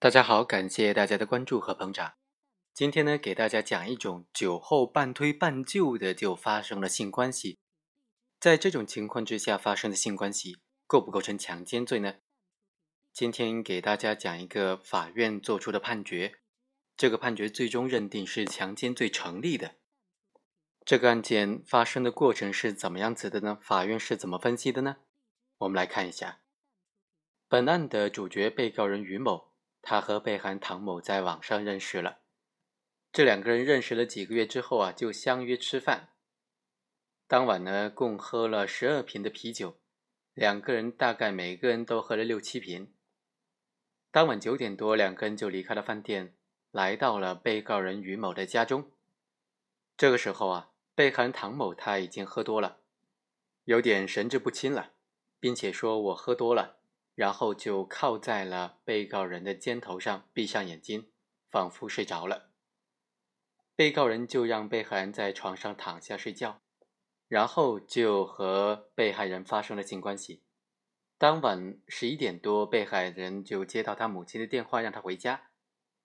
大家好，感谢大家的关注和捧场。今天呢，给大家讲一种酒后半推半就的就发生了性关系。在这种情况之下发生的性关系，构不构成强奸罪呢？今天给大家讲一个法院作出的判决，这个判决最终认定是强奸罪成立的。这个案件发生的过程是怎么样子的呢？法院是怎么分析的呢？我们来看一下，本案的主角被告人于某。他和被害人唐某在网上认识了，这两个人认识了几个月之后啊，就相约吃饭。当晚呢，共喝了十二瓶的啤酒，两个人大概每个人都喝了六七瓶。当晚九点多，两个人就离开了饭店，来到了被告人于某的家中。这个时候啊，被害人唐某他已经喝多了，有点神志不清了，并且说：“我喝多了。”然后就靠在了被告人的肩头上，闭上眼睛，仿佛睡着了。被告人就让被害人在床上躺下睡觉，然后就和被害人发生了性关系。当晚十一点多，被害人就接到他母亲的电话，让他回家。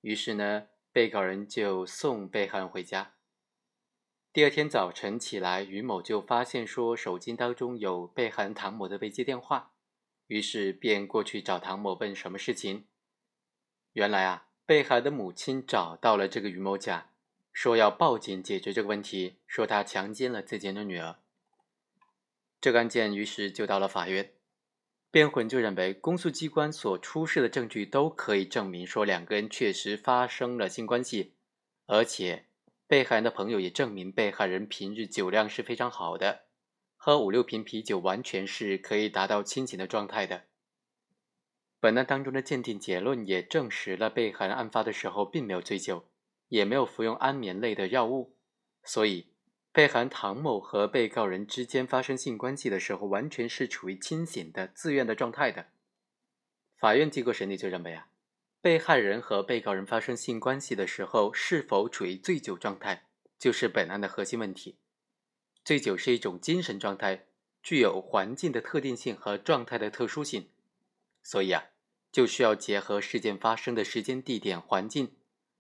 于是呢，被告人就送被害人回家。第二天早晨起来，于某就发现说手机当中有被害人唐某的未接电话。于是便过去找唐某问什么事情。原来啊，被害的母亲找到了这个于某甲，说要报警解决这个问题，说他强奸了自己的女儿。这个案件于是就到了法院，辩护人就认为公诉机关所出示的证据都可以证明说两个人确实发生了性关系，而且被害人的朋友也证明被害人平日酒量是非常好的。喝五六瓶啤酒，完全是可以达到清醒的状态的。本案当中的鉴定结论也证实了被害人案发的时候并没有醉酒，也没有服用安眠类的药物，所以被害人唐某和被告人之间发生性关系的时候，完全是处于清醒的、自愿的状态的。法院经过审理就认为啊，被害人和被告人发生性关系的时候是否处于醉酒状态，就是本案的核心问题。醉酒是一种精神状态，具有环境的特定性和状态的特殊性，所以啊，就需要结合事件发生的时间、地点、环境、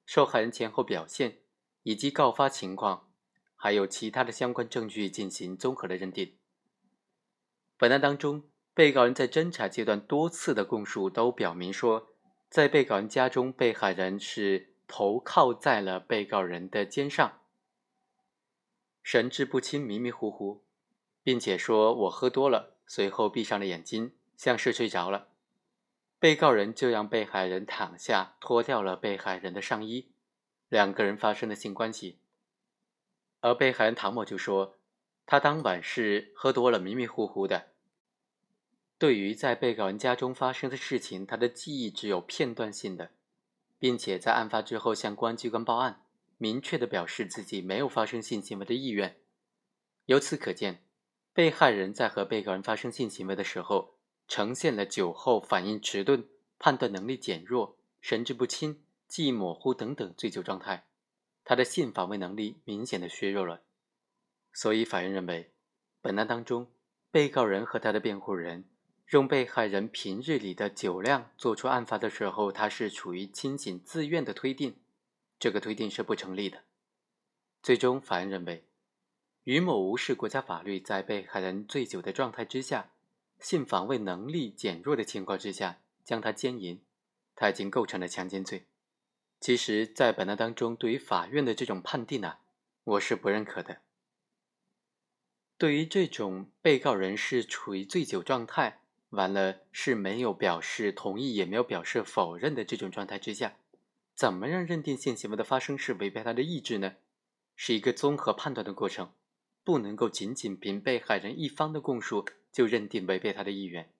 受害人前后表现以及告发情况，还有其他的相关证据进行综合的认定。本案当中，被告人在侦查阶段多次的供述都表明说，在被告人家中，被害人是头靠在了被告人的肩上。神志不清、迷迷糊糊，并且说我喝多了，随后闭上了眼睛，像是睡着了。被告人就让被害人躺下，脱掉了被害人的上衣，两个人发生了性关系。而被害人唐某就说，他当晚是喝多了，迷迷糊糊的。对于在被告人家中发生的事情，他的记忆只有片段性的，并且在案发之后向公安机关报案。明确的表示自己没有发生性行为的意愿。由此可见，被害人在和被告人发生性行为的时候，呈现了酒后反应迟钝、判断能力减弱、神志不清、记忆模糊等等醉酒状态，他的性防卫能力明显的削弱了。所以，法院认为，本案当中，被告人和他的辩护人用被害人平日里的酒量做出案发的时候他是处于清醒自愿的推定。这个推定是不成立的。最终，法院认为，于某无视国家法律，在被害人醉酒的状态之下，性防卫能力减弱的情况之下，将他奸淫，他已经构成了强奸罪。其实，在本案当中，对于法院的这种判定呢，我是不认可的。对于这种被告人是处于醉酒状态，完了是没有表示同意，也没有表示否认的这种状态之下。怎么样认定性行为的发生是违背他的意志呢？是一个综合判断的过程，不能够仅仅凭被害人一方的供述就认定违背他的意愿，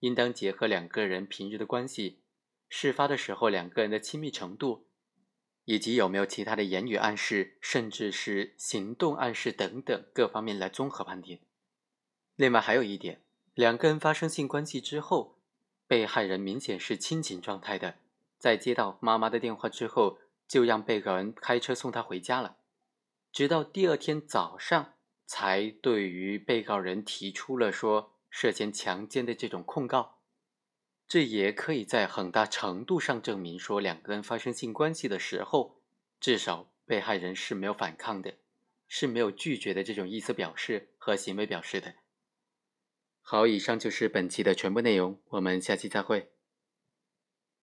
应当结合两个人平日的关系、事发的时候两个人的亲密程度，以及有没有其他的言语暗示，甚至是行动暗示等等各方面来综合判定。另外还有一点，两个人发生性关系之后，被害人明显是清醒状态的。在接到妈妈的电话之后，就让被告人开车送她回家了。直到第二天早上，才对于被告人提出了说涉嫌强奸的这种控告。这也可以在很大程度上证明说，两个人发生性关系的时候，至少被害人是没有反抗的，是没有拒绝的这种意思表示和行为表示的。好，以上就是本期的全部内容，我们下期再会。